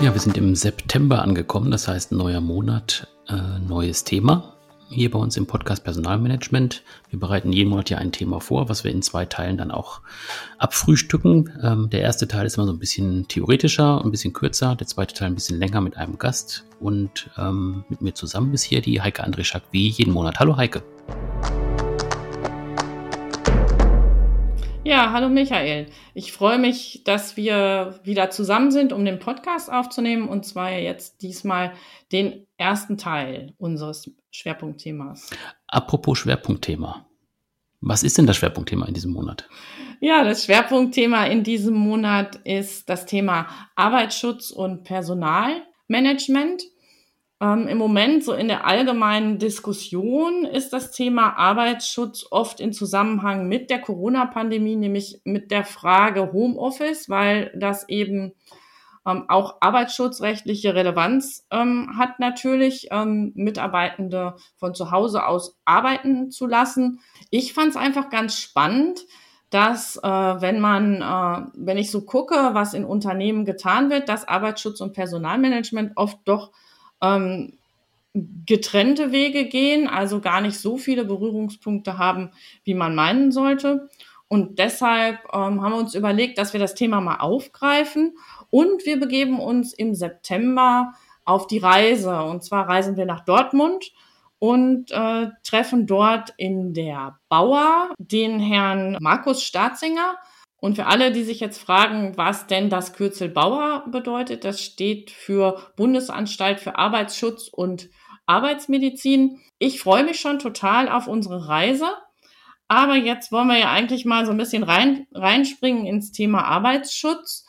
Ja, wir sind im September angekommen, das heißt neuer Monat, äh, neues Thema. Hier bei uns im Podcast Personalmanagement. Wir bereiten jeden Monat ja ein Thema vor, was wir in zwei Teilen dann auch abfrühstücken. Ähm, der erste Teil ist immer so ein bisschen theoretischer, ein bisschen kürzer. Der zweite Teil ein bisschen länger mit einem Gast. Und ähm, mit mir zusammen ist hier die Heike Andrischak wie jeden Monat. Hallo Heike. Ja, hallo Michael. Ich freue mich, dass wir wieder zusammen sind, um den Podcast aufzunehmen und zwar jetzt diesmal den ersten Teil unseres Schwerpunktthemas. Apropos Schwerpunktthema. Was ist denn das Schwerpunktthema in diesem Monat? Ja, das Schwerpunktthema in diesem Monat ist das Thema Arbeitsschutz und Personalmanagement. Ähm, Im Moment, so in der allgemeinen Diskussion, ist das Thema Arbeitsschutz oft in Zusammenhang mit der Corona-Pandemie, nämlich mit der Frage Homeoffice, weil das eben ähm, auch arbeitsschutzrechtliche Relevanz ähm, hat natürlich, ähm, Mitarbeitende von zu Hause aus arbeiten zu lassen. Ich fand es einfach ganz spannend, dass äh, wenn man, äh, wenn ich so gucke, was in Unternehmen getan wird, dass Arbeitsschutz und Personalmanagement oft doch ähm, getrennte Wege gehen, also gar nicht so viele Berührungspunkte haben, wie man meinen sollte. Und deshalb ähm, haben wir uns überlegt, dass wir das Thema mal aufgreifen. Und wir begeben uns im September auf die Reise. Und zwar reisen wir nach Dortmund und äh, treffen dort in der Bauer den Herrn Markus Staatzinger. Und für alle, die sich jetzt fragen, was denn das Kürzel Bauer bedeutet, das steht für Bundesanstalt für Arbeitsschutz und Arbeitsmedizin. Ich freue mich schon total auf unsere Reise. Aber jetzt wollen wir ja eigentlich mal so ein bisschen rein, reinspringen ins Thema Arbeitsschutz.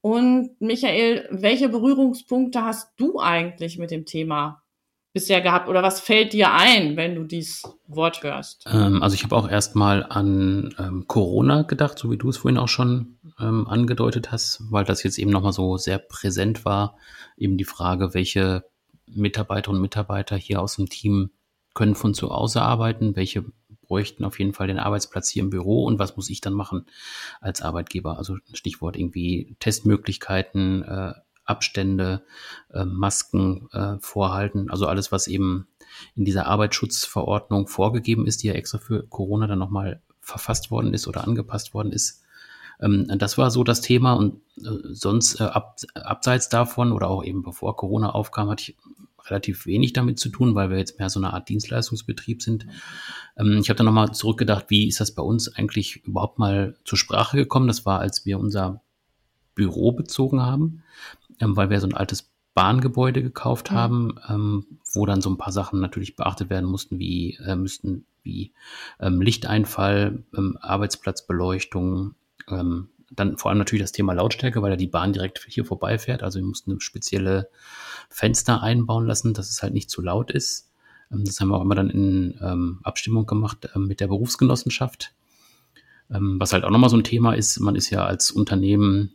Und Michael, welche Berührungspunkte hast du eigentlich mit dem Thema bisher gehabt oder was fällt dir ein, wenn du dieses Wort hörst? Ähm, also ich habe auch erstmal an ähm, Corona gedacht, so wie du es vorhin auch schon ähm, angedeutet hast, weil das jetzt eben nochmal so sehr präsent war. Eben die Frage, welche Mitarbeiterinnen und Mitarbeiter hier aus dem Team können von zu Hause arbeiten, welche bräuchten auf jeden Fall den Arbeitsplatz hier im Büro und was muss ich dann machen als Arbeitgeber? Also Stichwort irgendwie Testmöglichkeiten, äh, Abstände, äh, Masken äh, vorhalten. Also alles, was eben in dieser Arbeitsschutzverordnung vorgegeben ist, die ja extra für Corona dann nochmal verfasst worden ist oder angepasst worden ist. Ähm, das war so das Thema und äh, sonst äh, ab, abseits davon oder auch eben bevor Corona aufkam, hatte ich relativ wenig damit zu tun, weil wir jetzt mehr so eine Art Dienstleistungsbetrieb sind. Ähm, ich habe dann nochmal zurückgedacht, wie ist das bei uns eigentlich überhaupt mal zur Sprache gekommen? Das war, als wir unser Büro bezogen haben ähm, weil wir so ein altes Bahngebäude gekauft mhm. haben, ähm, wo dann so ein paar Sachen natürlich beachtet werden mussten, wie äh, müssten wie ähm, Lichteinfall, ähm, Arbeitsplatzbeleuchtung, ähm, dann vor allem natürlich das Thema Lautstärke, weil ja die Bahn direkt hier vorbeifährt. Also wir mussten spezielle Fenster einbauen lassen, dass es halt nicht zu laut ist. Ähm, das haben wir auch immer dann in Abstimmung gemacht mit der Berufsgenossenschaft. Was halt auch nochmal so ein Thema ist, man ist ja als Unternehmen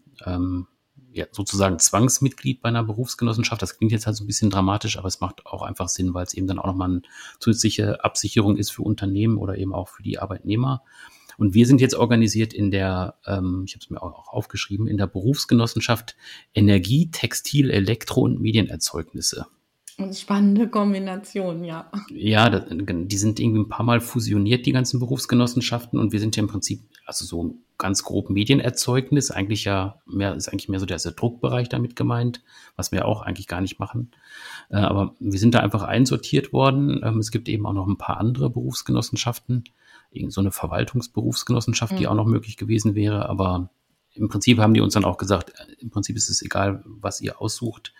ja, sozusagen Zwangsmitglied bei einer Berufsgenossenschaft. Das klingt jetzt halt so ein bisschen dramatisch, aber es macht auch einfach Sinn, weil es eben dann auch nochmal eine zusätzliche Absicherung ist für Unternehmen oder eben auch für die Arbeitnehmer. Und wir sind jetzt organisiert in der, ähm, ich habe es mir auch aufgeschrieben, in der Berufsgenossenschaft Energie, Textil, Elektro- und Medienerzeugnisse. Spannende Kombination, ja. Ja, die sind irgendwie ein paar Mal fusioniert, die ganzen Berufsgenossenschaften. Und wir sind ja im Prinzip, also so ganz grob Medienerzeugnis, eigentlich ja mehr, ist eigentlich mehr so der, der Druckbereich damit gemeint, was wir auch eigentlich gar nicht machen. Äh, aber wir sind da einfach einsortiert worden. Ähm, es gibt eben auch noch ein paar andere Berufsgenossenschaften, irgend so eine Verwaltungsberufsgenossenschaft, mhm. die auch noch möglich gewesen wäre. Aber im Prinzip haben die uns dann auch gesagt, äh, im Prinzip ist es egal, was ihr aussucht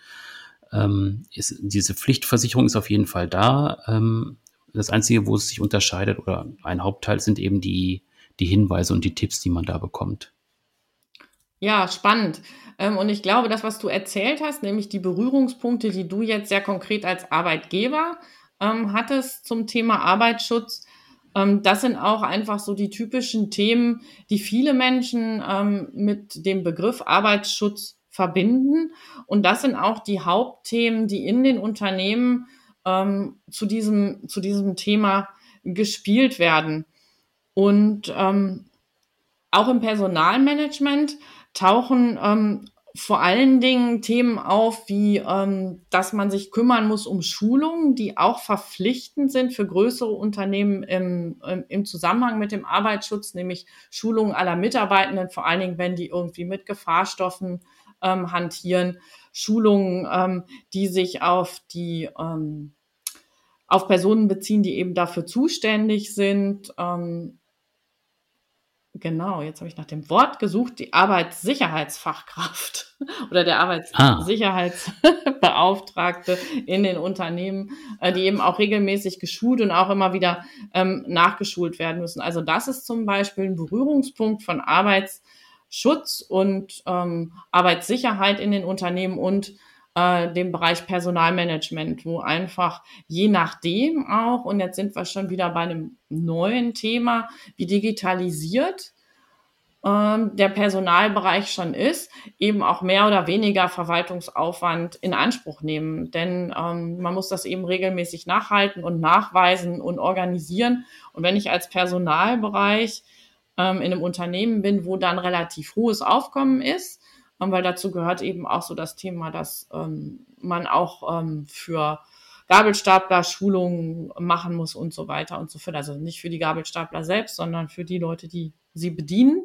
ähm, ist, diese Pflichtversicherung ist auf jeden Fall da. Ähm, das Einzige, wo es sich unterscheidet oder ein Hauptteil sind eben die, die Hinweise und die Tipps, die man da bekommt. Ja, spannend. Ähm, und ich glaube, das, was du erzählt hast, nämlich die Berührungspunkte, die du jetzt sehr konkret als Arbeitgeber ähm, hattest zum Thema Arbeitsschutz, ähm, das sind auch einfach so die typischen Themen, die viele Menschen mit dem Begriff Arbeitsschutz verbinden. Und das sind auch die Hauptthemen, die in den Unternehmen zu, diesem, zu diesem Thema gespielt werden. Und ähm, auch im Personalmanagement tauchen ähm, vor allen Dingen Themen auf, wie ähm, dass man sich kümmern muss um Schulungen, die auch verpflichtend sind für größere Unternehmen im, im, Zusammenhang mit dem Arbeitsschutz, nämlich Schulungen aller Mitarbeitenden, vor allen Dingen, wenn die irgendwie mit Gefahrstoffen ähm, hantieren, Schulungen, ähm, die sich auf die ähm, auf Personen beziehen, die eben dafür zuständig sind. Ähm, Genau, jetzt habe ich nach dem Wort gesucht, die Arbeitssicherheitsfachkraft oder der Arbeitssicherheitsbeauftragte ah. in den Unternehmen, äh, die eben auch regelmäßig geschult und auch immer wieder ähm, nachgeschult werden müssen. Also das ist zum Beispiel ein Berührungspunkt von Arbeitsschutz und ähm, Arbeitssicherheit in den Unternehmen und äh, dem Bereich Personalmanagement, wo einfach je nachdem auch, und jetzt sind wir schon wieder bei einem neuen Thema, wie digitalisiert ähm, der Personalbereich schon ist, eben auch mehr oder weniger Verwaltungsaufwand in Anspruch nehmen. Denn ähm, man muss das eben regelmäßig nachhalten und nachweisen und organisieren. Und wenn ich als Personalbereich ähm, in einem Unternehmen bin, wo dann relativ hohes Aufkommen ist, weil dazu gehört eben auch so das Thema, dass ähm, man auch ähm, für Gabelstapler Schulungen machen muss und so weiter und so fort. Also nicht für die Gabelstapler selbst, sondern für die Leute, die sie bedienen.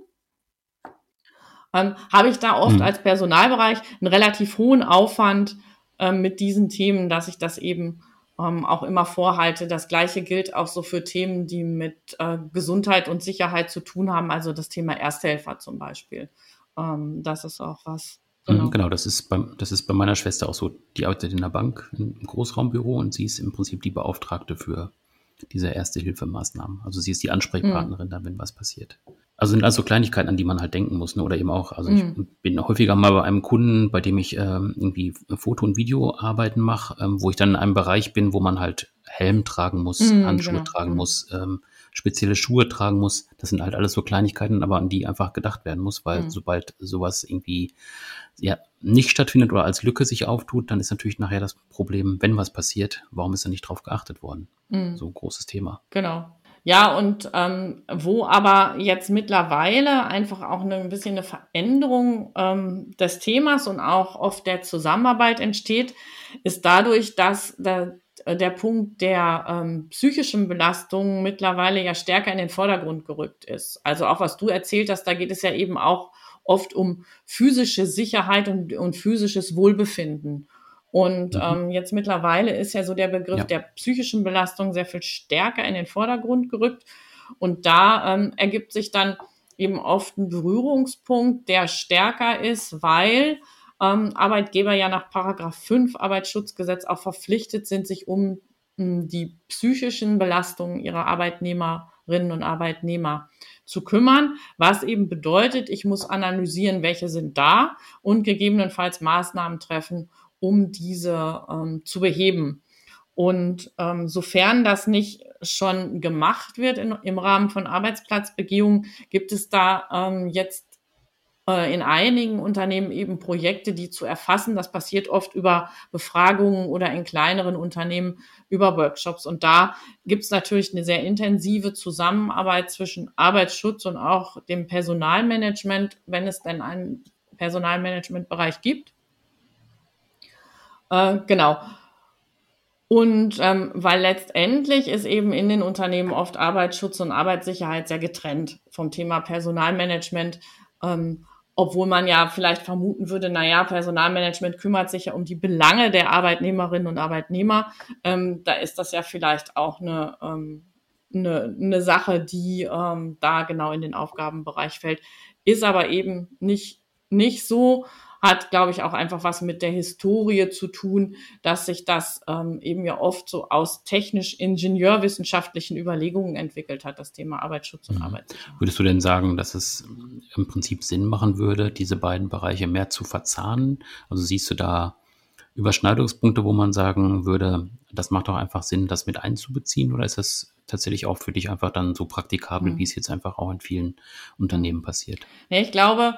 Ähm, habe ich da oft mhm. als Personalbereich einen relativ hohen Aufwand ähm, mit diesen Themen, dass ich das eben ähm, auch immer vorhalte. Das gleiche gilt auch so für Themen, die mit äh, Gesundheit und Sicherheit zu tun haben, also das Thema Ersthelfer zum Beispiel. Ähm, das ist auch was. Mhm, genau. genau, das ist, bei, das ist bei meiner Schwester auch so. Die arbeitet in der Bank im Großraumbüro und sie ist im Prinzip die Beauftragte für diese Erste-Hilfemaßnahmen. Also sie ist die Ansprechpartnerin mhm. dann, wenn was passiert. Also sind also Kleinigkeiten, an die man halt denken muss, ne? oder eben auch, also mhm. ich bin häufiger mal bei einem Kunden, bei dem ich ähm, irgendwie Foto- und Videoarbeiten mache, ähm, wo ich dann in einem Bereich bin, wo man halt Helm tragen muss, mhm, Handschuhe genau. tragen mhm. muss, ähm, spezielle Schuhe tragen muss. Das sind halt alles so Kleinigkeiten, aber an die einfach gedacht werden muss, weil mhm. sobald sowas irgendwie ja, nicht stattfindet oder als Lücke sich auftut, dann ist natürlich nachher das Problem, wenn was passiert, warum ist da nicht drauf geachtet worden? Mhm. So ein großes Thema. Genau. Ja, und ähm, wo aber jetzt mittlerweile einfach auch eine, ein bisschen eine Veränderung ähm, des Themas und auch oft der Zusammenarbeit entsteht, ist dadurch, dass äh, der Punkt der ähm, psychischen Belastung mittlerweile ja stärker in den Vordergrund gerückt ist. Also auch was du erzählt hast, da geht es ja eben auch oft um physische Sicherheit und, und physisches Wohlbefinden. Und mhm. ähm, jetzt mittlerweile ist ja so der Begriff ja. der psychischen Belastung sehr viel stärker in den Vordergrund gerückt. Und da ähm, ergibt sich dann eben oft ein Berührungspunkt, der stärker ist, weil ähm, Arbeitgeber ja nach Paragraph 5 Arbeitsschutzgesetz auch verpflichtet sind, sich um, um die psychischen Belastungen ihrer Arbeitnehmerinnen und Arbeitnehmer zu kümmern, was eben bedeutet, ich muss analysieren, welche sind da und gegebenenfalls Maßnahmen treffen, um diese ähm, zu beheben. Und ähm, sofern das nicht schon gemacht wird in, im Rahmen von Arbeitsplatzbegehungen, gibt es da ähm, jetzt in einigen Unternehmen eben Projekte, die zu erfassen. Das passiert oft über Befragungen oder in kleineren Unternehmen über Workshops. Und da gibt es natürlich eine sehr intensive Zusammenarbeit zwischen Arbeitsschutz und auch dem Personalmanagement, wenn es denn einen Personalmanagementbereich gibt. Äh, genau. Und ähm, weil letztendlich ist eben in den Unternehmen oft Arbeitsschutz und Arbeitssicherheit sehr getrennt vom Thema Personalmanagement. Ähm, obwohl man ja vielleicht vermuten würde, na ja, Personalmanagement kümmert sich ja um die Belange der Arbeitnehmerinnen und Arbeitnehmer. Ähm, da ist das ja vielleicht auch eine, ähm, eine, eine Sache, die ähm, da genau in den Aufgabenbereich fällt. Ist aber eben nicht, nicht so hat, glaube ich, auch einfach was mit der Historie zu tun, dass sich das ähm, eben ja oft so aus technisch-ingenieurwissenschaftlichen Überlegungen entwickelt hat, das Thema Arbeitsschutz und mhm. Arbeitssicherheit. Würdest du denn sagen, dass es im Prinzip Sinn machen würde, diese beiden Bereiche mehr zu verzahnen? Also siehst du da Überschneidungspunkte, wo man sagen würde, das macht doch einfach Sinn, das mit einzubeziehen? Oder ist das tatsächlich auch für dich einfach dann so praktikabel, mhm. wie es jetzt einfach auch in vielen Unternehmen passiert? Ja, ich glaube,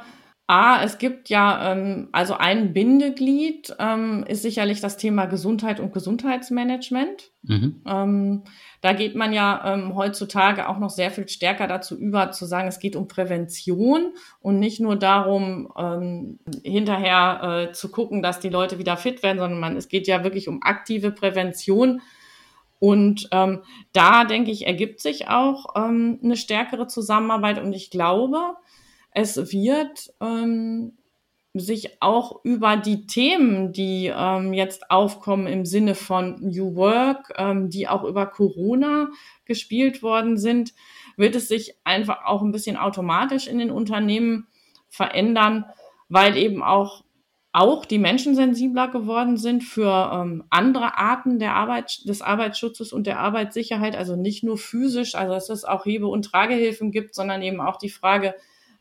A, es gibt ja, ähm, also ein Bindeglied ähm, ist sicherlich das Thema Gesundheit und Gesundheitsmanagement. Mhm. Ähm, da geht man ja ähm, heutzutage auch noch sehr viel stärker dazu über, zu sagen, es geht um Prävention und nicht nur darum, ähm, hinterher äh, zu gucken, dass die Leute wieder fit werden, sondern man, es geht ja wirklich um aktive Prävention. Und ähm, da, denke ich, ergibt sich auch ähm, eine stärkere Zusammenarbeit. Und ich glaube, es wird ähm, sich auch über die Themen, die ähm, jetzt aufkommen im Sinne von New Work, ähm, die auch über Corona gespielt worden sind, wird es sich einfach auch ein bisschen automatisch in den Unternehmen verändern, weil eben auch auch die Menschen sensibler geworden sind für ähm, andere Arten der Arbeit, des Arbeitsschutzes und der Arbeitssicherheit, also nicht nur physisch, also dass es auch Hebe- und Tragehilfen gibt, sondern eben auch die Frage,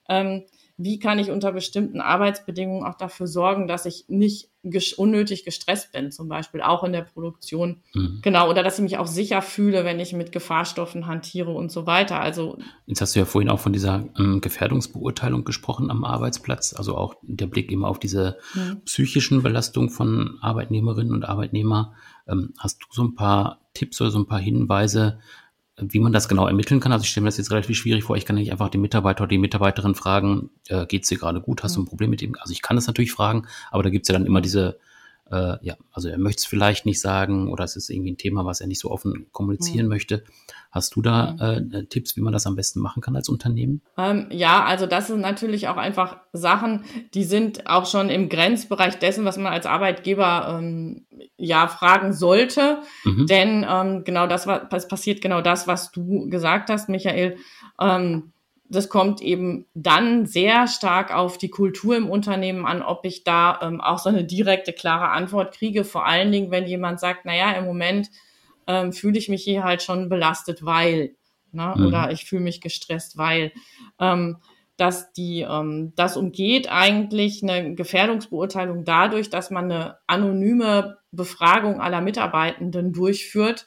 ähm, wie kann ich unter bestimmten Arbeitsbedingungen auch dafür sorgen, dass ich nicht ges unnötig gestresst bin, zum Beispiel auch in der Produktion. Mhm. Genau, oder dass ich mich auch sicher fühle, wenn ich mit Gefahrstoffen hantiere und so weiter. Also Jetzt hast du ja vorhin auch von dieser ähm, Gefährdungsbeurteilung gesprochen am Arbeitsplatz, also auch der Blick immer auf diese mhm. psychischen Belastungen von Arbeitnehmerinnen und Arbeitnehmer. Ähm, hast du so ein paar Tipps oder so ein paar Hinweise, wie man das genau ermitteln kann. Also ich stelle mir das jetzt relativ schwierig vor. Ich kann nicht einfach den Mitarbeiter oder die Mitarbeiterin fragen, äh, geht es dir gerade gut? Hast du ein Problem mit ihm? Also ich kann das natürlich fragen, aber da gibt es ja dann immer diese, äh, ja, also er möchte es vielleicht nicht sagen oder es ist irgendwie ein Thema, was er nicht so offen kommunizieren mhm. möchte. Hast du da mhm. äh, Tipps, wie man das am besten machen kann als Unternehmen? Ähm, ja, also das sind natürlich auch einfach Sachen, die sind auch schon im Grenzbereich dessen, was man als Arbeitgeber ähm, ja fragen sollte. Mhm. Denn ähm, genau das, was passiert, genau das, was du gesagt hast, Michael. Ähm, das kommt eben dann sehr stark auf die Kultur im Unternehmen an, ob ich da ähm, auch so eine direkte, klare Antwort kriege. Vor allen Dingen, wenn jemand sagt, naja, im Moment ähm, fühle ich mich hier halt schon belastet, weil, ne? Mhm. oder ich fühle mich gestresst, weil. Ähm, dass die, ähm, das umgeht eigentlich eine Gefährdungsbeurteilung dadurch, dass man eine anonyme Befragung aller Mitarbeitenden durchführt,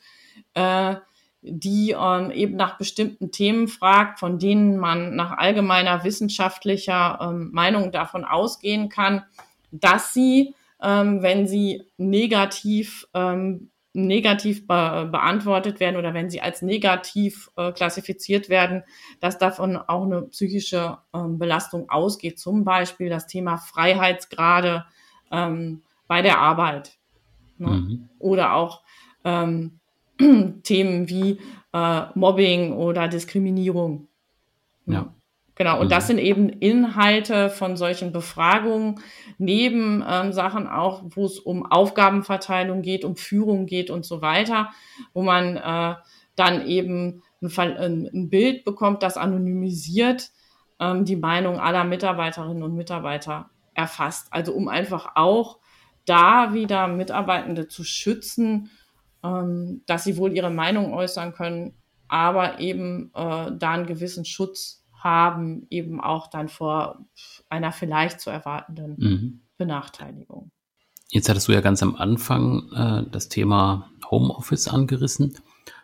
äh, die ähm, eben nach bestimmten Themen fragt, von denen man nach allgemeiner wissenschaftlicher ähm, Meinung davon ausgehen kann, dass sie, ähm, wenn sie negativ ähm, negativ be beantwortet werden oder wenn sie als negativ äh, klassifiziert werden, dass davon auch eine psychische ähm, Belastung ausgeht. Zum Beispiel das Thema Freiheitsgrade ähm, bei der Arbeit. Ne? Mhm. Oder auch ähm, Themen wie äh, Mobbing oder Diskriminierung. Ja. Genau, und das mhm. sind eben Inhalte von solchen Befragungen, neben ähm, Sachen auch, wo es um Aufgabenverteilung geht, um Führung geht und so weiter, wo man äh, dann eben ein, ein, Bild bekommt, das anonymisiert ähm, die Meinung aller Mitarbeiterinnen und Mitarbeiter erfasst. Also um einfach auch da wieder Mitarbeitende zu schützen, ähm, dass sie wohl ihre Meinung äußern können, aber eben äh, da einen gewissen Schutz haben, eben auch dann vor einer vielleicht zu erwartenden mhm. Benachteiligung. Jetzt hattest du ja ganz am Anfang äh, das Thema Homeoffice angerissen,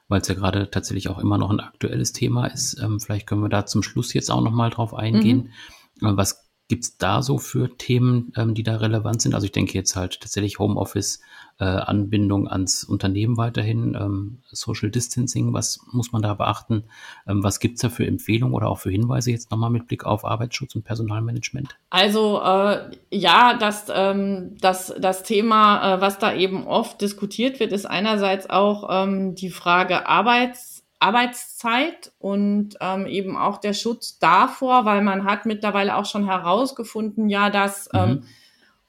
weil es ja gerade tatsächlich auch immer noch ein aktuelles Thema ist. Ähm, vielleicht können wir da zum Schluss jetzt auch noch mal drauf eingehen. Mhm. Was Gibt's da so für Themen, ähm, die da relevant sind? Also ich denke jetzt halt tatsächlich Homeoffice, äh, Anbindung ans Unternehmen weiterhin, ähm, Social Distancing, was muss man da beachten? Ähm, was gibt's da für Empfehlungen oder auch für Hinweise jetzt nochmal mit Blick auf Arbeitsschutz und Personalmanagement? Also äh, ja, das, ähm, das, das Thema, äh, was da eben oft diskutiert wird, ist einerseits auch ähm, die Frage Arbeits Arbeitszeit und ähm, eben auch der Schutz davor, weil man hat mittlerweile auch schon herausgefunden, ja, dass mhm. ähm,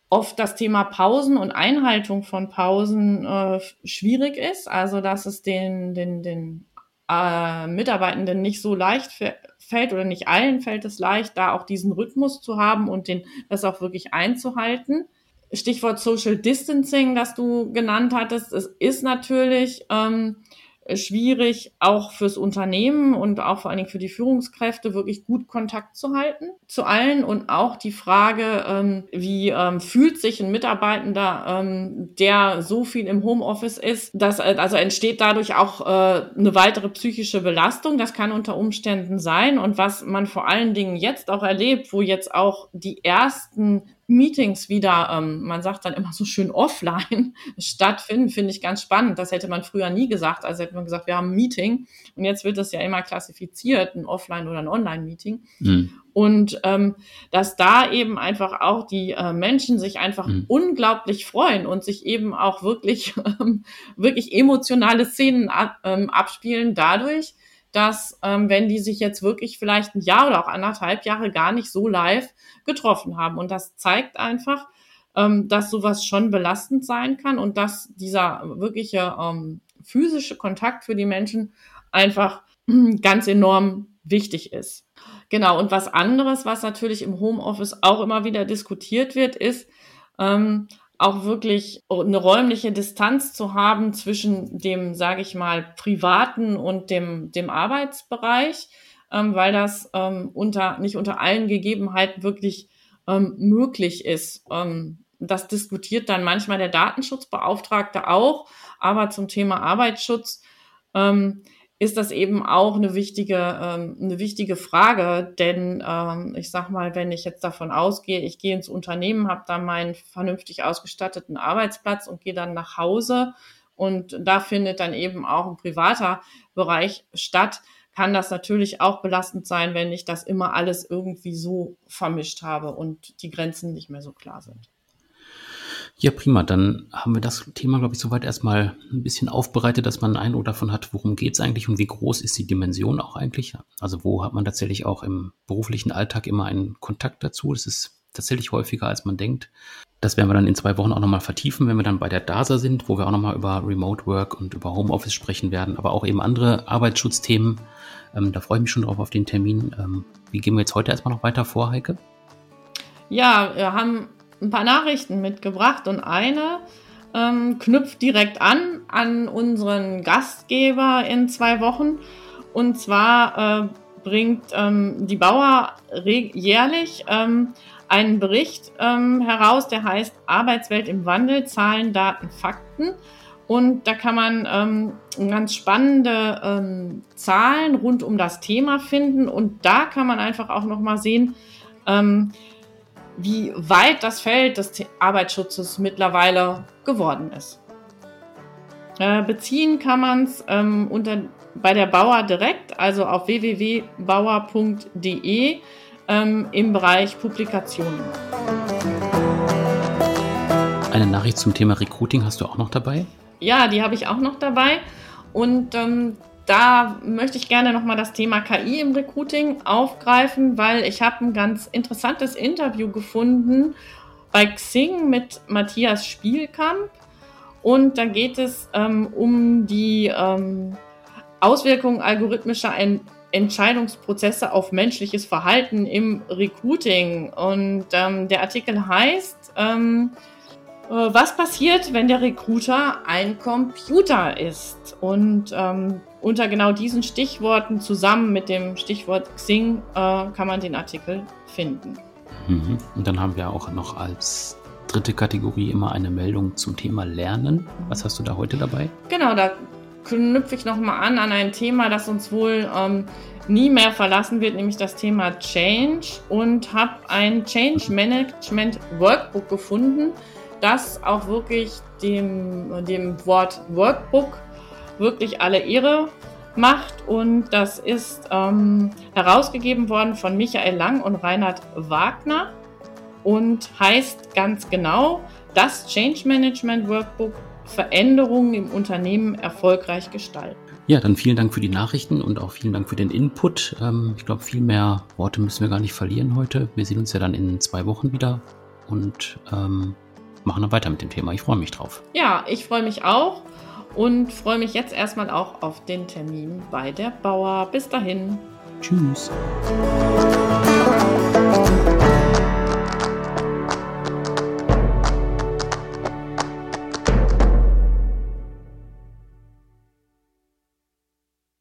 oft das Thema Pausen und Einhaltung von Pausen äh, schwierig ist, also dass es den, den, den äh, Mitarbeitenden nicht so leicht fällt oder nicht allen fällt es leicht, da auch diesen Rhythmus zu haben und den, das auch wirklich einzuhalten. Stichwort Social Distancing, das du genannt hattest, es ist natürlich ähm, schwierig, auch fürs Unternehmen und auch vor allen Dingen für die Führungskräfte wirklich gut Kontakt zu halten zu allen und auch die Frage, ähm, wie ähm, fühlt sich ein Mitarbeitender, ähm, der so viel im Homeoffice ist, dass äh, also entsteht dadurch auch äh, eine weitere psychische Belastung. Das kann unter Umständen sein und was man vor allen Dingen jetzt auch erlebt, wo jetzt auch die ersten Meetings wieder, ähm, man sagt dann immer so schön offline stattfinden, finde ich ganz spannend. Das hätte man früher nie gesagt. Also hätte man gesagt, wir haben ein Meeting und jetzt wird das ja immer klassifiziert, ein Offline- oder ein Online-Meeting. Mhm. Und ähm, dass da eben einfach auch die äh, Menschen sich einfach mhm. unglaublich freuen und sich eben auch wirklich, ähm, wirklich emotionale Szenen ab, ähm, abspielen dadurch, dass ähm, wenn die sich jetzt wirklich vielleicht ein Jahr oder auch anderthalb Jahre gar nicht so live getroffen haben. Und das zeigt einfach, ähm, dass sowas schon belastend sein kann und dass dieser wirkliche ähm, physische Kontakt für die Menschen einfach ganz enorm wichtig ist. Genau, und was anderes, was natürlich im Homeoffice auch immer wieder diskutiert wird, ist, ähm, auch wirklich eine räumliche Distanz zu haben zwischen dem, sage ich mal, privaten und dem, dem Arbeitsbereich, ähm, weil das ähm, unter, nicht unter allen Gegebenheiten wirklich ähm, möglich ist. Ähm, das diskutiert dann manchmal der Datenschutzbeauftragte auch, aber zum Thema Arbeitsschutz ähm, ist das eben auch eine wichtige, ähm, eine wichtige Frage. Denn ähm, ich sag mal, wenn ich jetzt davon ausgehe, ich gehe ins Unternehmen, habe da meinen vernünftig ausgestatteten Arbeitsplatz und gehe dann nach Hause und da findet dann eben auch ein privater Bereich statt, kann das natürlich auch belastend sein, wenn ich das immer alles irgendwie so vermischt habe und die Grenzen nicht mehr so klar sind. Ja, prima. Dann haben wir das Thema, glaube ich, soweit erstmal ein bisschen aufbereitet, dass man einen Eindruck davon hat, worum geht es eigentlich und wie groß ist die Dimension auch eigentlich. Also wo hat man tatsächlich auch im beruflichen Alltag immer einen Kontakt dazu. Das ist tatsächlich häufiger, als man denkt. Das werden wir dann in zwei Wochen auch nochmal vertiefen, wenn wir dann bei der DASA sind, wo wir auch nochmal über Remote Work und über Homeoffice sprechen werden, aber auch eben andere Arbeitsschutzthemen. Ähm, da freue ich mich schon drauf auf den Termin. Ähm, wie gehen wir jetzt heute erstmal noch weiter vor, Heike? Ja, wir haben ein paar Nachrichten mitgebracht und eine ähm, knüpft direkt an an unseren Gastgeber in zwei Wochen. Und zwar äh, bringt ähm, die Bauer jährlich ähm, einen Bericht ähm, heraus, der heißt Arbeitswelt im Wandel, Zahlen, Daten, Fakten. Und da kann man ähm, ganz spannende ähm, Zahlen rund um das Thema finden. Und da kann man einfach auch nochmal sehen, wie weit das Feld des Arbeitsschutzes mittlerweile geworden ist. Äh, beziehen kann man es ähm, bei der Bauer direkt, also auf www.bauer.de ähm, im Bereich Publikationen. Eine Nachricht zum Thema Recruiting hast du auch noch dabei? Ja, die habe ich auch noch dabei. Und ähm, da möchte ich gerne nochmal das Thema KI im Recruiting aufgreifen, weil ich habe ein ganz interessantes Interview gefunden bei Xing mit Matthias Spielkamp. Und da geht es ähm, um die ähm, Auswirkungen algorithmischer Ent Entscheidungsprozesse auf menschliches Verhalten im Recruiting. Und ähm, der Artikel heißt, ähm, äh, was passiert, wenn der Recruiter ein Computer ist? Und ähm, unter genau diesen Stichworten zusammen mit dem Stichwort Xing äh, kann man den Artikel finden. Mhm. Und dann haben wir auch noch als dritte Kategorie immer eine Meldung zum Thema Lernen. Was hast du da heute dabei? Genau, da knüpfe ich nochmal an an ein Thema, das uns wohl ähm, nie mehr verlassen wird, nämlich das Thema Change und habe ein Change Management Workbook gefunden, das auch wirklich dem, dem Wort Workbook wirklich alle Ehre macht. Und das ist ähm, herausgegeben worden von Michael Lang und Reinhard Wagner und heißt ganz genau das Change Management Workbook Veränderungen im Unternehmen erfolgreich gestalten. Ja, dann vielen Dank für die Nachrichten und auch vielen Dank für den Input. Ähm, ich glaube, viel mehr Worte müssen wir gar nicht verlieren heute. Wir sehen uns ja dann in zwei Wochen wieder und ähm, machen dann weiter mit dem Thema. Ich freue mich drauf. Ja, ich freue mich auch und freue mich jetzt erstmal auch auf den Termin bei der Bauer. Bis dahin. Tschüss.